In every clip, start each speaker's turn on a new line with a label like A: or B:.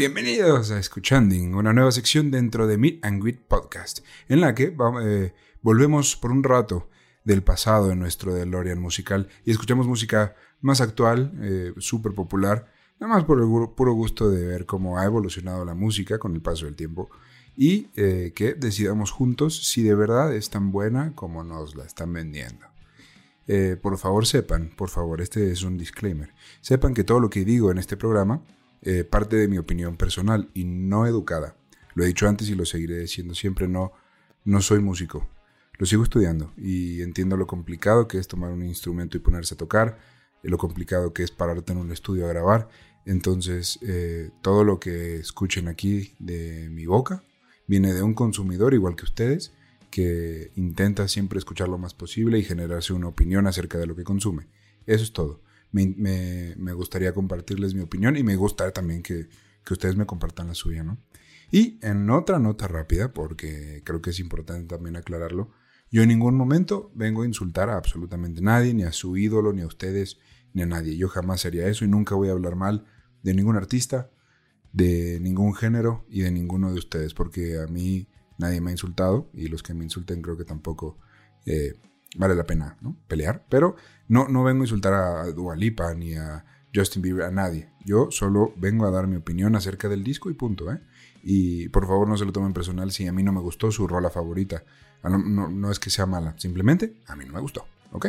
A: Bienvenidos a Escuchanding, una nueva sección dentro de Meet and Greet Podcast, en la que eh, volvemos por un rato del pasado de nuestro DeLorean musical y escuchamos música más actual, eh, súper popular, nada más por el puro gusto de ver cómo ha evolucionado la música con el paso del tiempo y eh, que decidamos juntos si de verdad es tan buena como nos la están vendiendo. por favor sepan, por favor, este es un disclaimer, sepan que todo lo que digo en este programa eh, parte de mi opinión personal y no educada. Lo he dicho antes y lo seguiré diciendo siempre, no, no soy músico. Lo sigo estudiando y entiendo lo complicado que es tomar un instrumento y ponerse a tocar, lo complicado que es pararte en un estudio a grabar. Entonces, eh, todo lo que escuchen aquí de mi boca viene de un consumidor igual que ustedes, que intenta siempre escuchar lo más posible y generarse una opinión acerca de lo que consume. Eso es todo me, gustaría compartirles mi opinión y me gustaría también que, ustedes me compartan la suya, ¿no? Y en otra nota rápida, porque creo que es importante también aclararlo, yo en ningún momento vengo a insultar a absolutamente nadie, ni a su ídolo, ni a ustedes, ni a nadie. Yo jamás haría eso y nunca voy a hablar mal de ningún artista, de ningún género y de ninguno de ustedes, porque a mí nadie me ha insultado y los que me insulten creo que tampoco eh, vale la pena ¿no? pelear, pero no, no vengo a insultar a Dua Lipa ni a Justin Bieber, a nadie. Yo solo vengo a dar mi opinión acerca del disco y punto, ¿eh? Y por favor no se lo tomen personal si a mí no me gustó su rola favorita. Ah, no, es que sea mala, simplemente a mí no me gustó, ¿ok?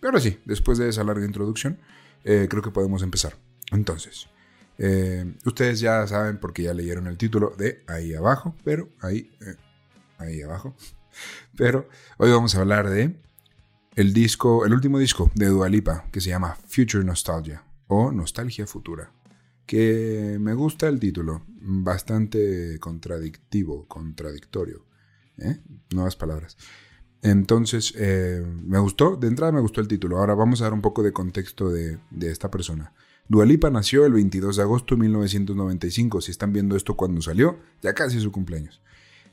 A: Pero ahora sí, después de esa larga introducción, eh, creo que podemos empezar. Entonces, eh, ustedes ya saben porque ya leyeron el título de ahí abajo, pero ahí, eh, ahí abajo. Pero hoy vamos a hablar de el disco, el último disco de Dualipa, que se llama Future Nostalgia o Nostalgia Futura. Que me gusta el título, bastante contradictivo, contradictorio. ¿eh? Nuevas palabras. Entonces, me gustó, de entrada me gustó el título. Ahora vamos a dar un poco de contexto de esta persona. Dualipa nació el 22 de agosto de 1995. Si están viendo esto cuando salió, ya casi es su cumpleaños.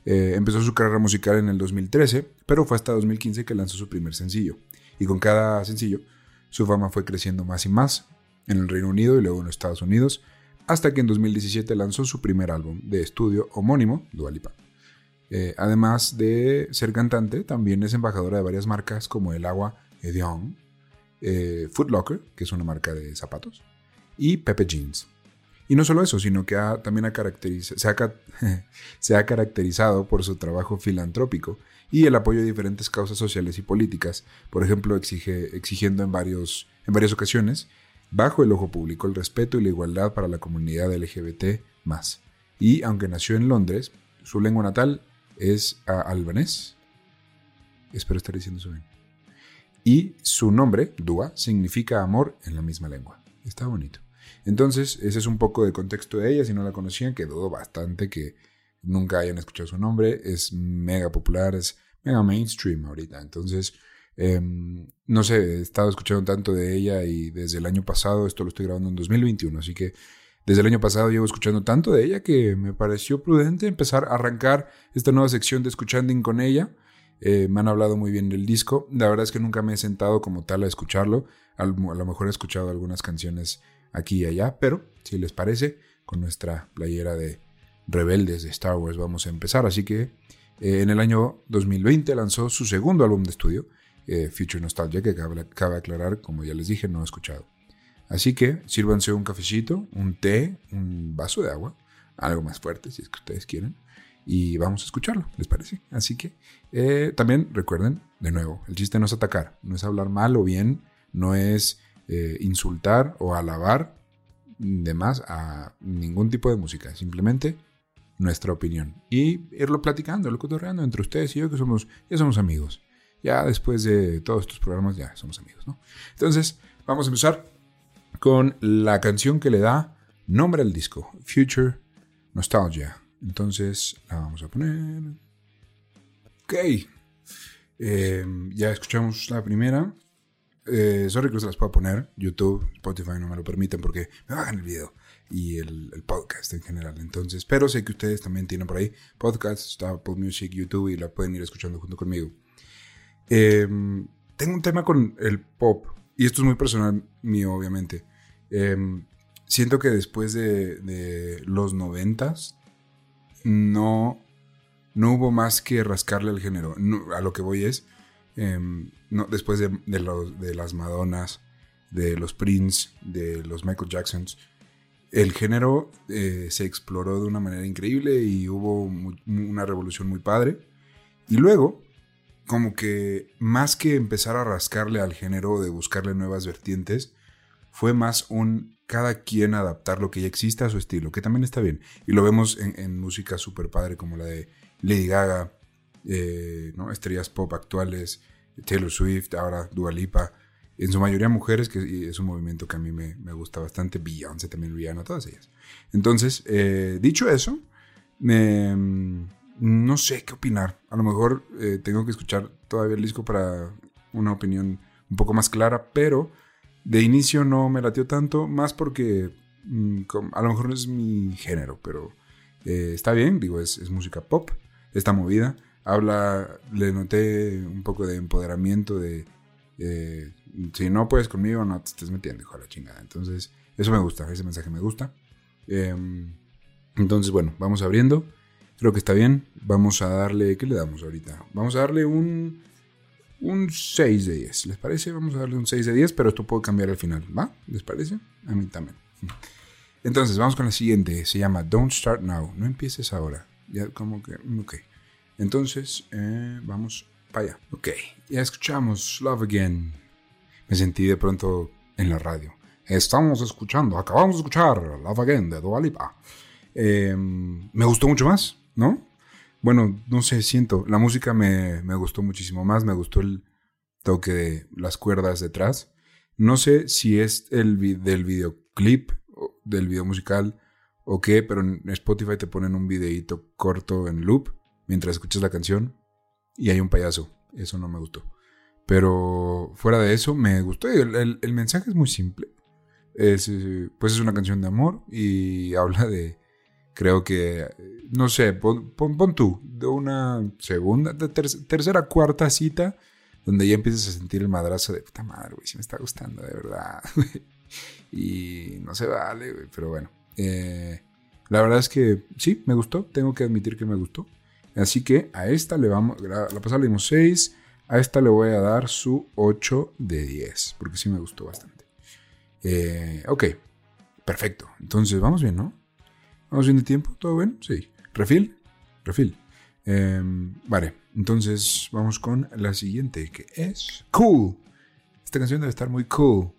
A: Eh, empezó su carrera musical en el 2013, pero fue hasta 2015 que lanzó su primer sencillo. Y con cada sencillo, su fama fue creciendo más y más en el Reino Unido y luego en los Estados Unidos, hasta que en 2017 lanzó su primer álbum de estudio homónimo, Dualipa. Eh, además de ser cantante, también es embajadora de varias marcas como el agua Evian, eh, Foot Locker, que es una marca de zapatos, y Pepe Jeans. Y no solo eso, sino que también se, ha, caracterizado por su trabajo filantrópico y el apoyo de diferentes causas sociales y políticas, por ejemplo, exigiendo en, varios, en varias ocasiones, bajo el ojo público, el respeto y la igualdad para la comunidad LGBT Y aunque nació en Londres, su lengua natal es albanés. Espero estar diciendo eso bien. Y su nombre, Dua, significa amor en la misma lengua. Está bonito. Entonces, ese es un poco de contexto de ella. Si no la conocían, que dudo bastante que nunca hayan escuchado su nombre. Es mega popular, es mega mainstream ahorita. Entonces, em, no sé, he estado escuchando tanto de ella y desde el año pasado, esto lo estoy grabando en 2021, así que desde el año pasado llevo escuchando tanto de ella que me pareció prudente empezar a arrancar esta nueva sección de Escuchanding con ella. Eh, me han hablado muy bien del disco. La verdad es que nunca me he sentado como tal a escucharlo. A lo mejor he escuchado algunas canciones aquí y allá, pero si les parece, con nuestra playera de rebeldes de Star Wars vamos a empezar. Así que eh, en el año 2020 lanzó su segundo álbum de estudio, eh, Future Nostalgia, que cabe, aclarar, como ya les dije, no he escuchado. Así que sírvanse un cafecito, un té, un vaso de agua, algo más fuerte si es que ustedes quieren, y vamos a escucharlo, ¿les parece? Así que eh, también recuerden, de nuevo, el chiste no es atacar, no es hablar mal o bien, no es eh, insultar o alabar de más a ningún tipo de música, simplemente nuestra opinión. Y irlo platicando, lo cotorreando entre ustedes y yo, que somos, ya somos amigos. Ya después de todos estos programas, ya somos amigos, ¿no? Entonces, vamos a empezar con la canción que le da nombre al disco, Future Nostalgia. Entonces, la vamos a poner. Ok. Eh, ya escuchamos la primera. Eh, sorry que no las pueda poner. YouTube, Spotify no me lo permiten porque me bajan el video y el, podcast en general. Entonces, pero sé que ustedes también tienen por ahí podcast, está Apple Music, YouTube y la pueden ir escuchando junto conmigo. Em, tengo un tema con el pop, y esto es muy personal mío, obviamente. Em, siento que después de, los noventas, no, no hubo más que rascarle al género. a lo que voy es, em, no, después de, de, las Madonas, de los Prince, de los Michael Jacksons, el género eh, se exploró de una manera increíble y hubo una revolución muy padre. Y luego, como que más que empezar a rascarle al género de buscarle nuevas vertientes, fue más un cada quien adaptar lo que ya existe a su estilo, que también está bien. Y lo vemos en, música súper padre como la de Lady Gaga, eh, ¿no? estrellas pop actuales, Taylor Swift, ahora Dua Lipa en su mayoría mujeres, que es un movimiento que a mí me, gusta bastante, Beyoncé también, Rihanna, todas ellas. Entonces, eh, dicho eso, mm, no sé qué opinar. A lo mejor eh, tengo que escuchar todavía el disco para una opinión un poco más clara, pero de inicio no me latió tanto, más porque mm, a lo mejor no es mi género, pero eh, está bien, digo, es, música pop, está movida, habla, le noté un poco de empoderamiento, de eh, si no puedes conmigo, no te estés metiendo, hijo de la chingada. Entonces, eso me gusta, ese mensaje me gusta. Em, entonces, bueno, vamos abriendo. Creo que está bien. Vamos a darle, ¿qué le damos ahorita? Vamos a darle un, un 6 de 10. ¿Les parece? Vamos a darle un 6 de 10, pero esto puede cambiar al final. ¿Va? ¿Les parece? A mí también. Entonces, vamos con la siguiente. Se llama Don't Start Now. No empieces ahora. Ya como que... Ok. Entonces, eh, vamos para allá. Ok, ya escuchamos Love Again. Me sentí de pronto en la radio. Estamos escuchando, acabamos de escuchar Love Again de Dua Lipa. Em, me gustó mucho más, ¿no? Bueno, no sé, siento, la música me, me gustó muchísimo más, me gustó el toque de las cuerdas detrás. No sé si es el del videoclip, del video musical o qué, pero en Spotify te ponen un videíto corto en loop mientras escuchas la canción y hay un payaso. Eso no me gustó. Pero fuera de eso, me gustó. El, el, mensaje es muy simple. Es, eh, pues es una canción de amor y habla de, creo que, no sé, pon, pon, tú, de una segunda, de tercera, cuarta cita, donde ya empiezas a sentir el madrazo de puta madre, güey, si me está gustando, de verdad. y no se vale, güey, pero bueno. Eh, la verdad es que sí, me gustó, tengo que admitir que me gustó. Así que a esta le vamos, la, pasada le dimos 6, a esta le voy a dar su 8 de 10, porque sí me gustó bastante. Eh, ok, perfecto. Entonces, vamos bien, ¿no? ¿Vamos bien de tiempo? ¿Todo bien? Sí. ¿Refil? Refil. Em, vale, entonces vamos con la siguiente, que es Cool. Esta canción debe estar muy cool.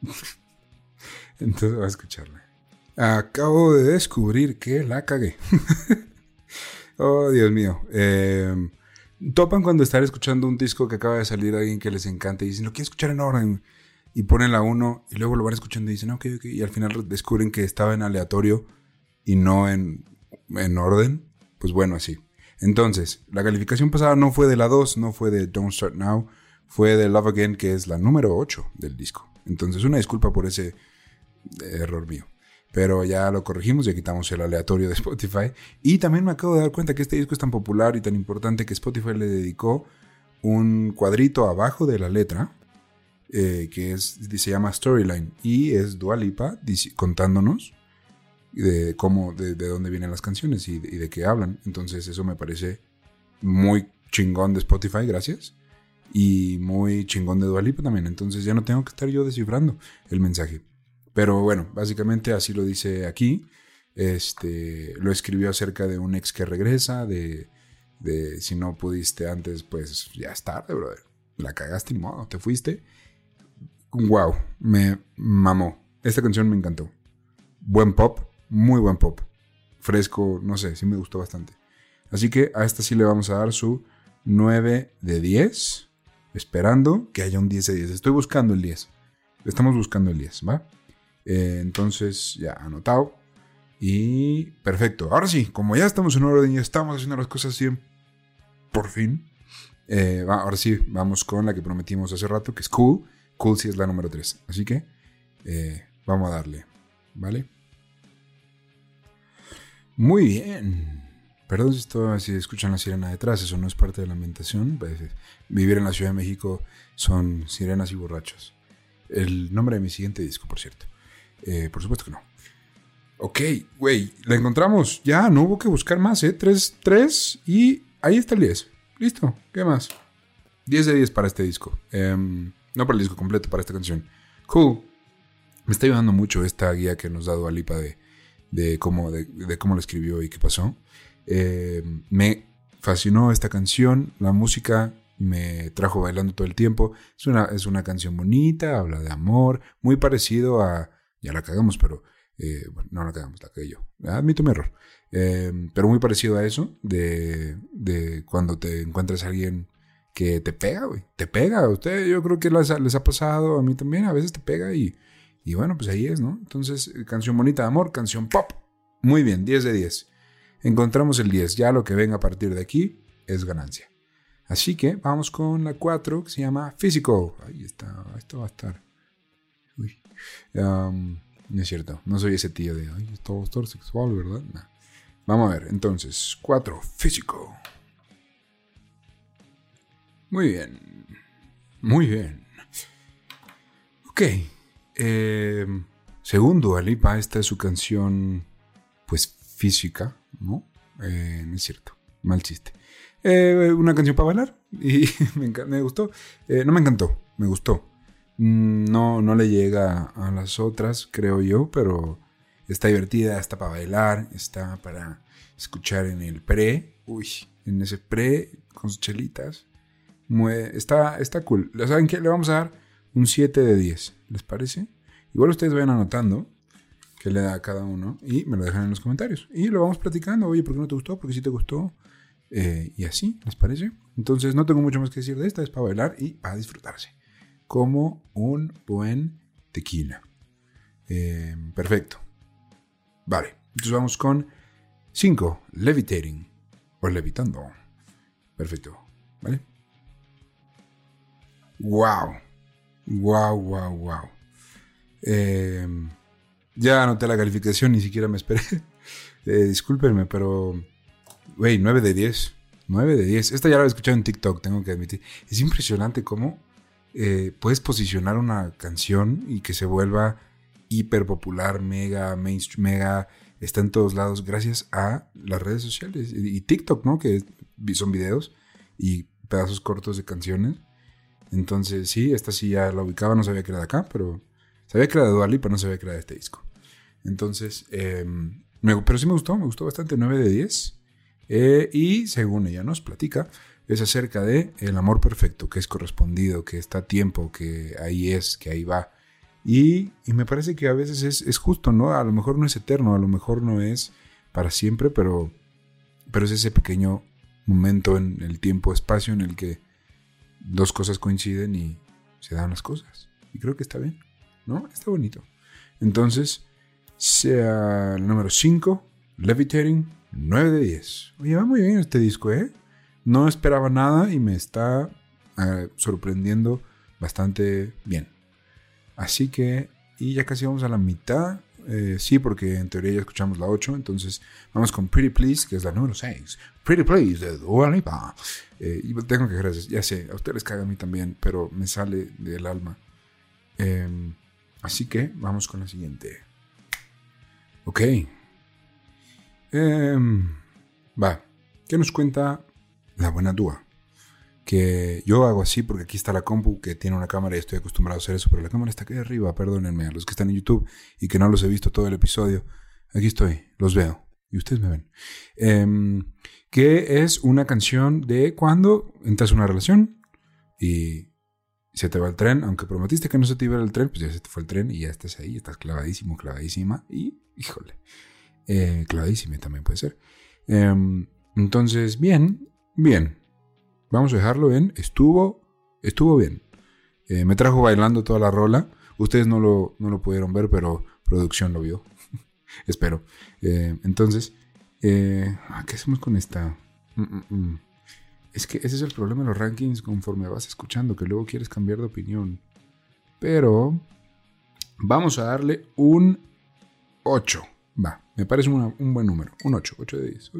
A: entonces voy a escucharla. Acabo de descubrir que la cagué. oh, Dios mío. Em, topan cuando están escuchando un disco que acaba de salir alguien que les encanta y dicen, lo quiero escuchar en orden. Y ponen la uno y luego lo van escuchando y dicen, ok, ok. Y al final descubren que estaba en aleatorio y no en, en orden. Pues bueno, así. Entonces, la calificación pasada no fue de la 2, no fue de Don't Start Now, fue de Love Again, que es la número 8 del disco. Entonces, una disculpa por ese error mío pero ya lo corregimos, ya quitamos el aleatorio de Spotify. Y también me acabo de dar cuenta que este disco es tan popular y tan importante que Spotify le dedicó un cuadrito abajo de la letra, eh, que se llama Storyline, y es Dualipa contándonos de cómo, de, dónde vienen las canciones y de, qué hablan. Entonces eso me parece muy chingón de Spotify, gracias. Y muy chingón de Dualipa también. Entonces ya no tengo que estar yo descifrando el mensaje. Pero bueno, básicamente así lo dice aquí. Este, lo escribió acerca de un ex que regresa, de, de si no pudiste antes, pues ya es tarde, brother. La cagaste y modo, te fuiste. Wow, me mamó. Esta canción me encantó. Buen pop, muy buen pop. Fresco, no sé, sí me gustó bastante. Así que a esta sí le vamos a dar su 9 de 10. Esperando que haya un 10 de 10. Estoy buscando el 10. Estamos buscando el 10, ¿va? Eh, entonces, ya anotado. Y perfecto. Ahora sí, como ya estamos en orden y estamos haciendo las cosas bien, por fin. Eh, ahora sí, vamos con la que prometimos hace rato, que es Cool. Cool sí es la número 3. Así que eh, vamos a darle. ¿Vale? Muy bien. Perdón si, escuchan la sirena detrás, eso no es parte de la ambientación. Pues, vivir en la Ciudad de México son sirenas y borrachos. El nombre de mi siguiente disco, por cierto. Eh, por supuesto que no. Ok, güey, la encontramos. Ya, no hubo que buscar más, ¿eh? 3, 3 y ahí está el 10. Listo, ¿qué más? 10 de 10 para este disco. Em, no para el disco completo, para esta canción. Cool. Me está ayudando mucho esta guía que nos ha dado Alipa de, de, cómo, de, cómo lo escribió y qué pasó. Em, me fascinó esta canción. La música me trajo bailando todo el tiempo. Es una, es una canción bonita, habla de amor, muy parecido a... Ya la cagamos, pero... Eh, no la cagamos, la cagué yo. Admito mi error. Em, pero muy parecido a eso, de, de cuando te encuentras a alguien que te pega, güey. Te pega. A usted, yo creo que les, les, ha pasado, a mí también, a veces te pega y, y bueno, pues ahí es, ¿no? Entonces, canción bonita de amor, canción pop. Muy bien, 10 de 10. Encontramos el 10. Ya lo que venga a partir de aquí es ganancia. Así que vamos con la 4 que se llama Physical. Ahí está, esto va a estar. Uy. no es cierto, no soy ese tío de, ay, es todo, sexual, ¿verdad? Vamos a ver, entonces, 4, Physical. Muy bien. Muy bien. Ok. Eh, segundo, Alipa, esta es su canción, pues física, ¿no? Eh, no es cierto, mal chiste. Eh, una canción para bailar y me, gustó. no me encantó, me gustó. Mm, no, no le llega a las otras, creo yo, pero está divertida, está para bailar, está para escuchar en el pre, uy, en ese pre con sus chelitas está, está cool. ¿Saben qué? Le vamos a dar un 7 de 10. ¿Les parece? Igual ustedes vayan anotando qué le da a cada uno y me lo dejan en los comentarios. Y lo vamos platicando. Oye, ¿por qué no te gustó? ¿Por qué sí te gustó? Eh, y así, ¿les parece? Entonces no tengo mucho más que decir de esta. Es para bailar y para disfrutarse. Como un buen tequila. Eh, perfecto. Vale. Entonces vamos con 5. Levitating. O levitando. Perfecto. ¿Vale? Wow. Wow, wow, wow. ya anoté la calificación, ni siquiera me esperé. Eh, discúlpenme, pero. Wey, 9 de 10. 9 de 10. Esta ya la he escuchado en TikTok, tengo que admitir. Es impresionante cómo eh, puedes posicionar una canción y que se vuelva hiper popular, mega, mainstream, mega. Está en todos lados gracias a las redes sociales y TikTok, ¿no? Que son videos y pedazos cortos de canciones entonces, sí, esta sí ya la ubicaba, no sabía que era de acá, pero sabía que era de Duali, pero no sabía que era de este disco. Entonces, em, pero sí me gustó, me gustó bastante, 9 de 10. Eh, y según ella nos platica, es acerca de el amor perfecto, que es correspondido, que está a tiempo, que ahí es, que ahí va. Y, me parece que a veces es, es, justo, ¿no? A lo mejor no es eterno, a lo mejor no es para siempre, pero, pero es ese pequeño momento en el tiempo-espacio en el que dos cosas coinciden y se dan las cosas. Y creo que está bien, ¿no? Está bonito. Entonces, sea el número 5, Levitating, 9 de 10. Oye, va muy bien este disco, ¿eh? No esperaba nada y me está eh, sorprendiendo bastante bien. Así que, y ya casi vamos a la mitad. Eh, sí, porque en teoría ya escuchamos la 8, entonces vamos con Pretty Please, que es la número 6. Pretty Please de Dua Lipa. Eh, y tengo que gracias, ya sé, a ustedes caga a mí también, pero me sale del alma. Em, así que vamos con la siguiente. Ok. Em, va. ¿Qué nos cuenta la buena Dua? Que yo hago así porque aquí está la compu que tiene una cámara y estoy acostumbrado a hacer eso, pero la cámara está aquí arriba, perdónenme, a los que están en YouTube y que no los he visto todo el episodio, aquí estoy, los veo y ustedes me ven. Em, que es una canción de cuando entras en una relación y se te va el tren, aunque prometiste que no se te iba el tren, pues ya se te fue el tren y ya estás ahí, estás clavadísimo, clavadísima y, híjole, eh, clavadísima también puede ser. Em, entonces, bien, bien, Vamos a dejarlo en estuvo, estuvo bien. Eh, me trajo bailando toda la rola. Ustedes no lo, no lo pudieron ver, pero producción lo vio. Espero. Eh, entonces, eh, ah, ¿qué hacemos con esta? Mm, mm, mm. Es que ese es el problema de los rankings conforme vas escuchando, que luego quieres cambiar de opinión. Pero vamos a darle un 8. Va, me parece un buen número. Un 8, 8 de 10.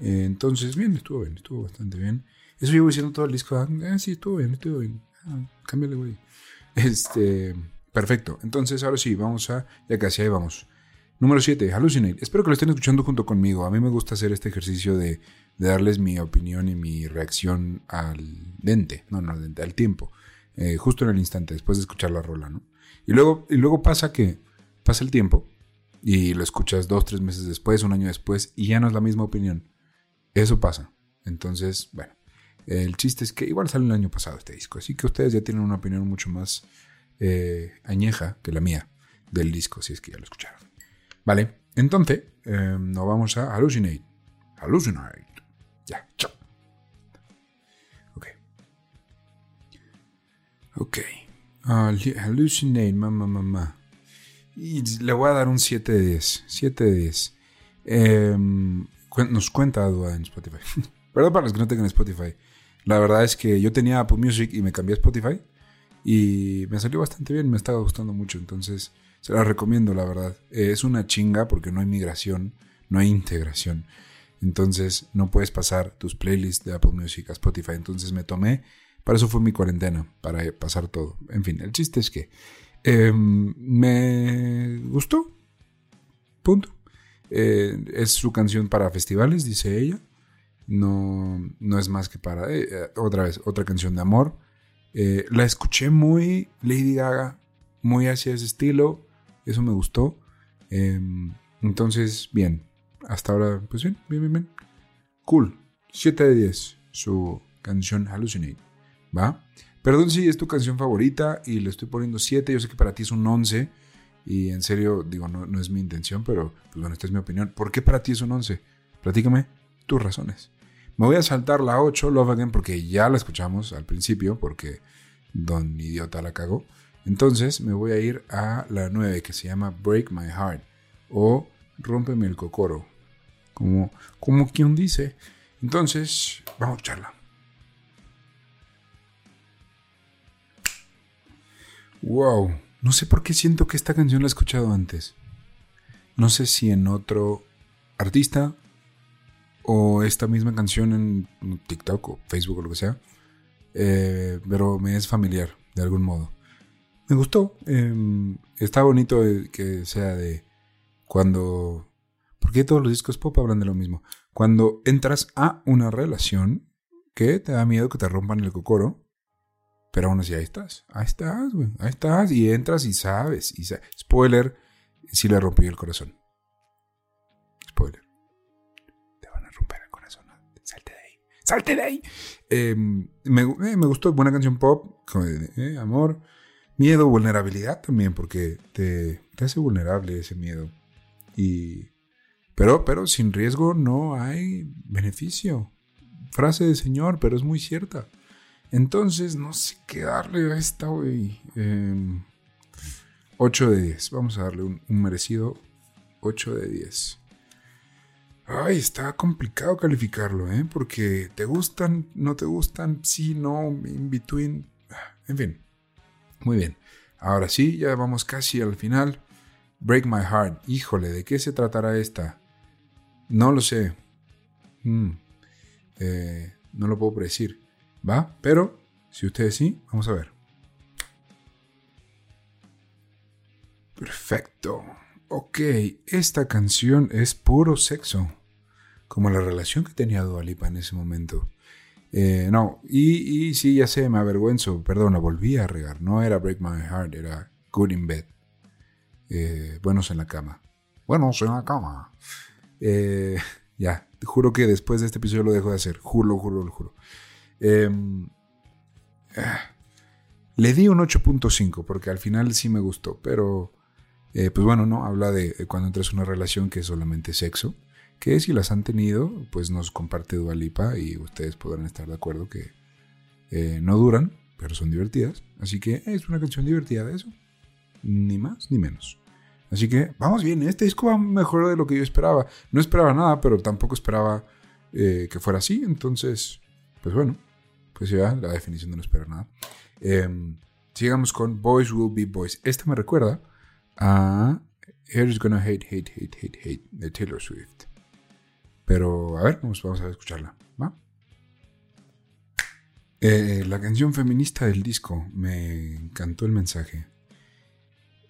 A: Eh, entonces, bien, estuvo bien, estuvo bastante bien. Eso llevo diciendo todo el disco. Ah, ah sí, estuvo bien, estuvo bien. Ah, cámbiale, güey. Este, perfecto. Entonces, ahora sí, vamos a, ya casi ahí vamos. Número 7, Hallucinate. Espero que lo estén escuchando junto conmigo. A mí me gusta hacer este ejercicio de, darles mi opinión y mi reacción al dente, no, no al dente, al tiempo. Eh, justo en el instante, después de escuchar la rola, ¿no? Y luego, y luego pasa que pasa el tiempo y lo escuchas dos, tres meses después, un año después, y ya no es la misma opinión. Eso pasa. Entonces, bueno, el chiste es que igual sale el año pasado este disco, así que ustedes ya tienen una opinión mucho más eh, añeja que la mía del disco, si es que ya lo escucharon. Vale, entonces eh, nos vamos a Hallucinate. Hallucinate. Ya, chao. Ok. Ok. hallucinate, mamá, mamá. Y le voy a dar un 7 de 10. 7 de 10. Em, nos cuenta Dua en Spotify. Perdón para los que no tengan Spotify. La verdad es que yo tenía Apple Music y me cambié a Spotify. Y me salió bastante bien, me estaba gustando mucho. Entonces, se la recomiendo, la verdad. Eh, es una chinga porque no hay migración, no hay integración. Entonces, no puedes pasar tus playlists de Apple Music a Spotify. Entonces, me tomé. Para eso fue mi cuarentena, para pasar todo. En fin, el chiste es que Em, me gustó. Punto. Eh, es su canción para festivales, dice ella. No, no es más que para... Eh, eh, otra vez, otra canción de amor. la escuché muy Lady Gaga, muy hacia ese estilo. Eso me gustó. Em, entonces, bien. Hasta ahora, pues bien, bien, bien, bien. Cool. 7 de 10. Su canción Hallucinate. ¿Va? Perdón si es tu canción favorita y le estoy poniendo 7. Yo sé que para ti es un 11. Y en serio, digo, no, no es mi intención, pero pues bueno, esta es mi opinión. ¿Por qué para ti es un 11? Platícame tus razones. Me voy a saltar la 8, Love Again, porque ya la escuchamos al principio, porque Don Idiota la cagó. Entonces me voy a ir a la 9, que se llama Break My Heart, o Rómpeme el Cocoro, como, como quien dice. Entonces, vamos a escucharla. Wow, no sé por qué siento que esta canción la he escuchado antes. No sé si en otro artista o esta misma canción en TikTok o Facebook o lo que sea, eh, pero me es familiar de algún modo. Me gustó, em, está bonito que sea de cuando... Porque todos los discos pop hablan de lo mismo. Cuando entras a una relación que te da miedo que te rompan el cocoro, pero aún así, ahí estás. Ahí estás, güey. Ahí estás. Y entras y sabes. Y Spoiler, si le rompí el corazón. Spoiler. Te van a romper el corazón. Salte de ahí. Salte de ahí. Em, me, eh, me, gustó. Buena canción pop. Eh, amor. Miedo, vulnerabilidad también. Porque te, te hace vulnerable ese miedo. Y... Pero, pero sin riesgo no hay beneficio. Frase de señor, pero es muy cierta. Entonces, no sé qué darle a esta, güey. 8 em, de 10. Vamos a darle un, merecido 8 de 10. Ay, está complicado calificarlo, ¿eh? Porque te gustan, no te gustan, sí, no, in between. En fin. Muy bien. Ahora sí, ya vamos casi al final. Break My Heart. Híjole, ¿de qué se tratará esta? No lo sé. Mm. Eh, no lo puedo predecir. ¿Va? Pero, si ustedes sí, vamos a ver. Perfecto. Ok, esta canción es puro sexo. Como la relación que tenía Dualipa en ese momento. Eh, no, y, y, sí, ya sé, me avergüenzo. Perdón, la volví a regar. No era Break My Heart, era Good in Bed. Eh, buenos en la cama. Buenos en la cama. Eh, ya, juro que después de este episodio lo dejo de hacer. Juro, juro, juro. Em, le di un 8.5 porque al final sí me gustó, pero eh, pues bueno, no, habla de, cuando entras en una relación que es solamente sexo, que si las han tenido, pues nos comparte Dualipa y ustedes podrán estar de acuerdo que eh, no duran, pero son divertidas. Así que es una canción divertida eso, ni más ni menos. Así que vamos bien, este disco va mejor de lo que yo esperaba. No esperaba nada, pero tampoco esperaba eh, que fuera así, entonces, pues bueno la definición de no esperar nada. Em, sigamos con Boys Will Be Boys. Este me recuerda a Here's Gonna Hate, Hate, Hate, Hate, Hate de Taylor Swift. Pero a ver, vamos, vamos a escucharla. ¿va? Eh, la canción feminista del disco, me encantó el mensaje.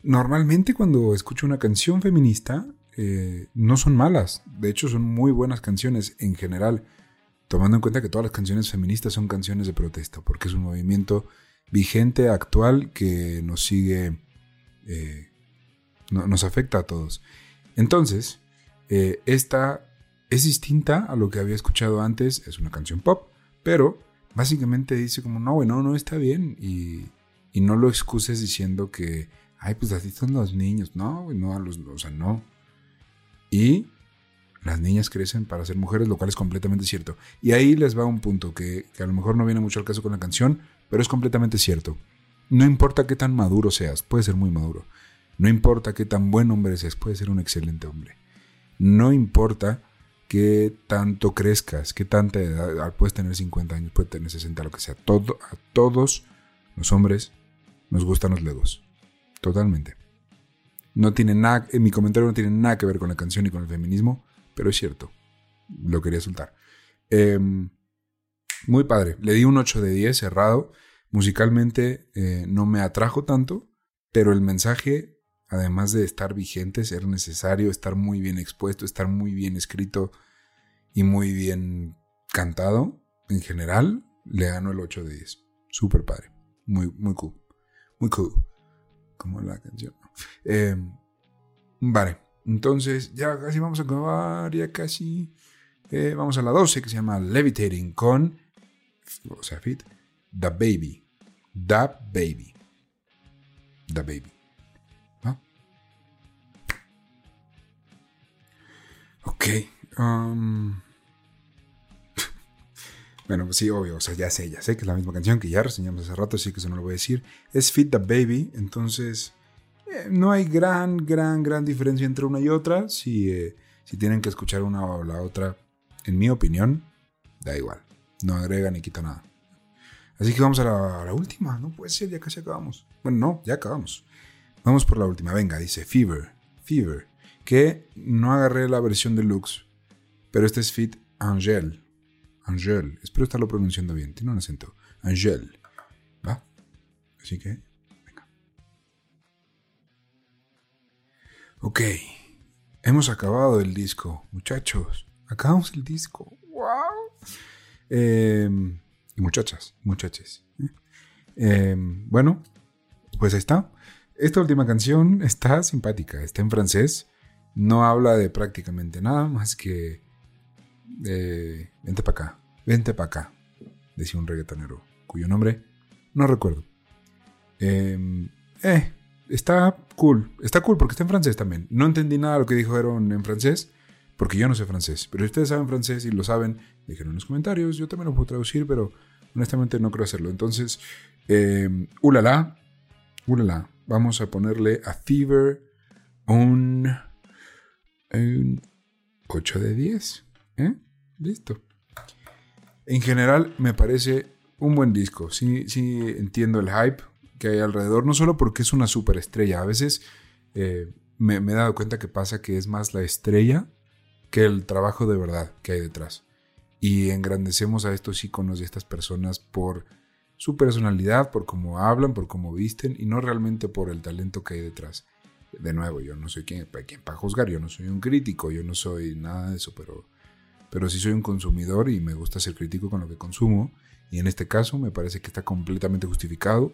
A: Normalmente cuando escucho una canción feminista, eh, no son malas. De hecho, son muy buenas canciones en general, tomando en cuenta que todas las canciones feministas son canciones de protesta, porque es un movimiento vigente, actual, que nos sigue, eh, nos afecta a todos. Entonces, eh, esta es distinta a lo que había escuchado antes, es una canción pop, pero básicamente dice como, no, bueno, no está bien y, no lo excuses diciendo que, ay, pues así son los niños, no, no, los, o sea, no. Y las niñas crecen para ser mujeres, lo cual es completamente cierto. Y ahí les va un punto que, a lo mejor no viene mucho al caso con la canción, pero es completamente cierto. No importa qué tan maduro seas, puedes ser muy maduro. No importa qué tan buen hombre seas, puedes ser un excelente hombre. No importa qué tanto crezcas, qué tanta edad, ah, puedes tener 50 años, puedes tener 60, lo que sea. A todos los hombres nos gustan los legos. Totalmente. No tiene nada, en mi comentario no tiene nada que ver con la canción ni con el feminismo, pero es cierto. Lo quería soltar. Em, muy padre. Le di un 8 de 10 cerrado. Musicalmente eh, no me atrajo tanto, pero el mensaje además de estar vigente, ser necesario, estar muy bien expuesto, estar muy bien escrito y muy bien cantado, en general, le gano el 8 de 10. Súper padre. Muy, muy cool. Muy cool. Como la canción. Em, vale. Entonces, ya casi vamos a acabar, ya casi. Eh, vamos a la 12, que se llama Levitating con. O sea, fit. The Baby. The Baby. The Baby. Ok. Um, bueno, pues sí, obvio. O sea, ya sé, ya sé que es la misma canción que ya reseñamos hace rato, así que eso no lo voy a decir. Es Fit the Baby, entonces eh, no hay gran, gran, gran diferencia entre una y otra. Si, eh, si tienen que escuchar una o la otra, en mi opinión, da igual. No agrega ni quita nada. Así que vamos a la, a la, última. No puede ser, ya casi acabamos. Bueno, no, ya acabamos. Vamos por la última. Venga, dice Fever. Fever que no agarré la versión deluxe, pero este es Fit Angel. Angel, espero estarlo pronunciando bien, tiene un acento. Angel, ¿va? Así que, Ok, hemos acabado el disco, muchachos. Acabamos el disco. ¡Wow! Em, y muchachas, muchachos. Em, bueno, pues ahí está. Esta última canción está simpática, está en francés. No habla de prácticamente nada más que vente para acá, vente para acá, decía un reggaetonero cuyo nombre no recuerdo. Em, eh, está cool, está cool porque está en francés también. No entendí nada de lo que dijeron en francés porque yo no sé francés, pero si ustedes saben francés y lo saben, déjenlo en los comentarios, yo también lo puedo traducir, pero honestamente no creo hacerlo. Entonces, eh, ulala, ulala, vamos a ponerle a Fever un un 8 de 10. ¿eh? Listo. En general me parece un buen disco. Sí, sí entiendo el hype que hay alrededor, no solo porque es una superestrella. A veces eh, me, he dado cuenta que pasa que es más la estrella que el trabajo de verdad que hay detrás. Y engrandecemos a estos iconos y a estas personas por su personalidad, por cómo hablan, por cómo visten y no realmente por el talento que hay detrás de nuevo, yo no soy quien, para juzgar, yo no soy un crítico, yo no soy nada de eso, pero, pero sí soy un consumidor y me gusta ser crítico con lo que consumo. Y en este caso me parece que está completamente justificado.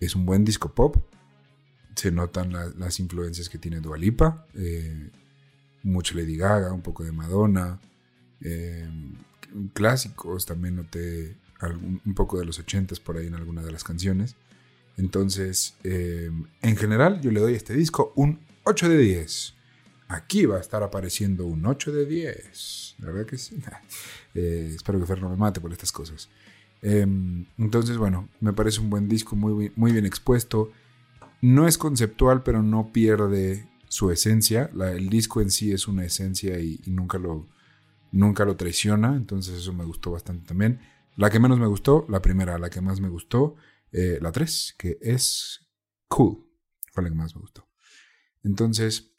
A: Es un buen disco pop. Se notan las influencias que tiene Dualipa. Eh, mucho Lady Gaga, un poco de Madonna. Eh, clásicos, también noté un poco de los ochentas por ahí en alguna de las canciones. Entonces, eh, en general, yo le doy a este disco un 8 de 10. Aquí va a estar apareciendo un 8 de 10. La verdad que sí. Eh, espero que Fer no me mate por estas cosas. Em, entonces, bueno, me parece un buen disco, muy, muy bien expuesto. No es conceptual, pero no pierde su esencia. el disco en sí es una esencia y, nunca, lo, nunca lo traiciona. Entonces, eso me gustó bastante también. La que menos me gustó, la primera, la que más me gustó, eh, la 3, que es Cool. Fue la que más me gustó. Entonces,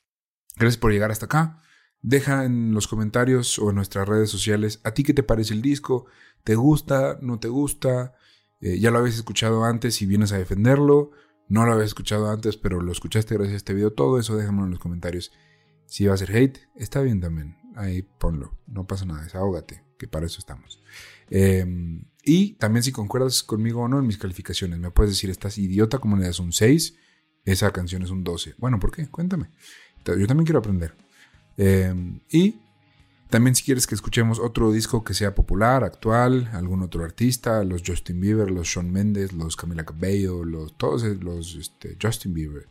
A: gracias por llegar hasta acá. Deja en los comentarios o en nuestras redes sociales a ti qué te parece el disco, te gusta, no te gusta, eh, ya lo habéis escuchado antes y vienes a defenderlo, no lo habéis escuchado antes pero lo escuchaste gracias a este video, todo eso déjamelo en los comentarios. Si va a ser hate, está bien también, ahí ponlo, no pasa nada, desahógate, que para eso estamos. Em, y también si concuerdas conmigo o no en mis calificaciones, me puedes decir, estás idiota como le das un 6, esa canción es un 12. Bueno, ¿por qué? Cuéntame. Yo también quiero aprender. Em, y también si quieres que escuchemos otro disco que sea popular, actual, algún otro artista, los Justin Bieber, los Shawn Mendes, los Camila Cabello, los, todos los este, Justin Bieber,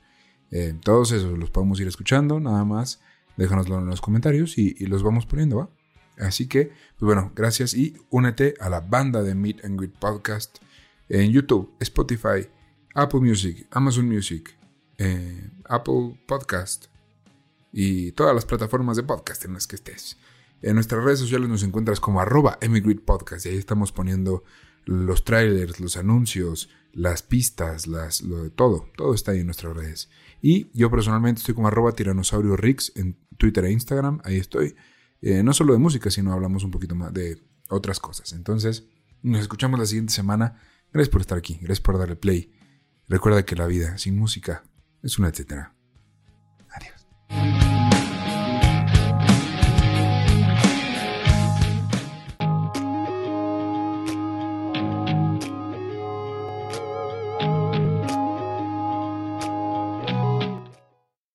A: em, todos esos los podemos ir escuchando, nada más. Déjanoslo en los comentarios y, los vamos poniendo, ¿va? Así que, pues bueno, gracias y únete a la banda de Meet and Greet Podcast en YouTube, Spotify, Apple Music, Amazon Music, eh, Apple Podcast, y todas las plataformas de podcast en las que estés. En nuestras redes sociales nos encuentras como arroba y ahí estamos poniendo los trailers, los anuncios, las pistas, lo de todo. Todo está ahí en nuestras redes. Y yo personalmente estoy como arroba tiranosaurio Rix en Twitter e Instagram. Ahí estoy. Eh, no solo de música, sino hablamos un poquito más de otras cosas. Entonces, nos escuchamos la siguiente semana. Gracias por estar aquí. Gracias por darle play. Recuerda que la vida sin música es una etcétera.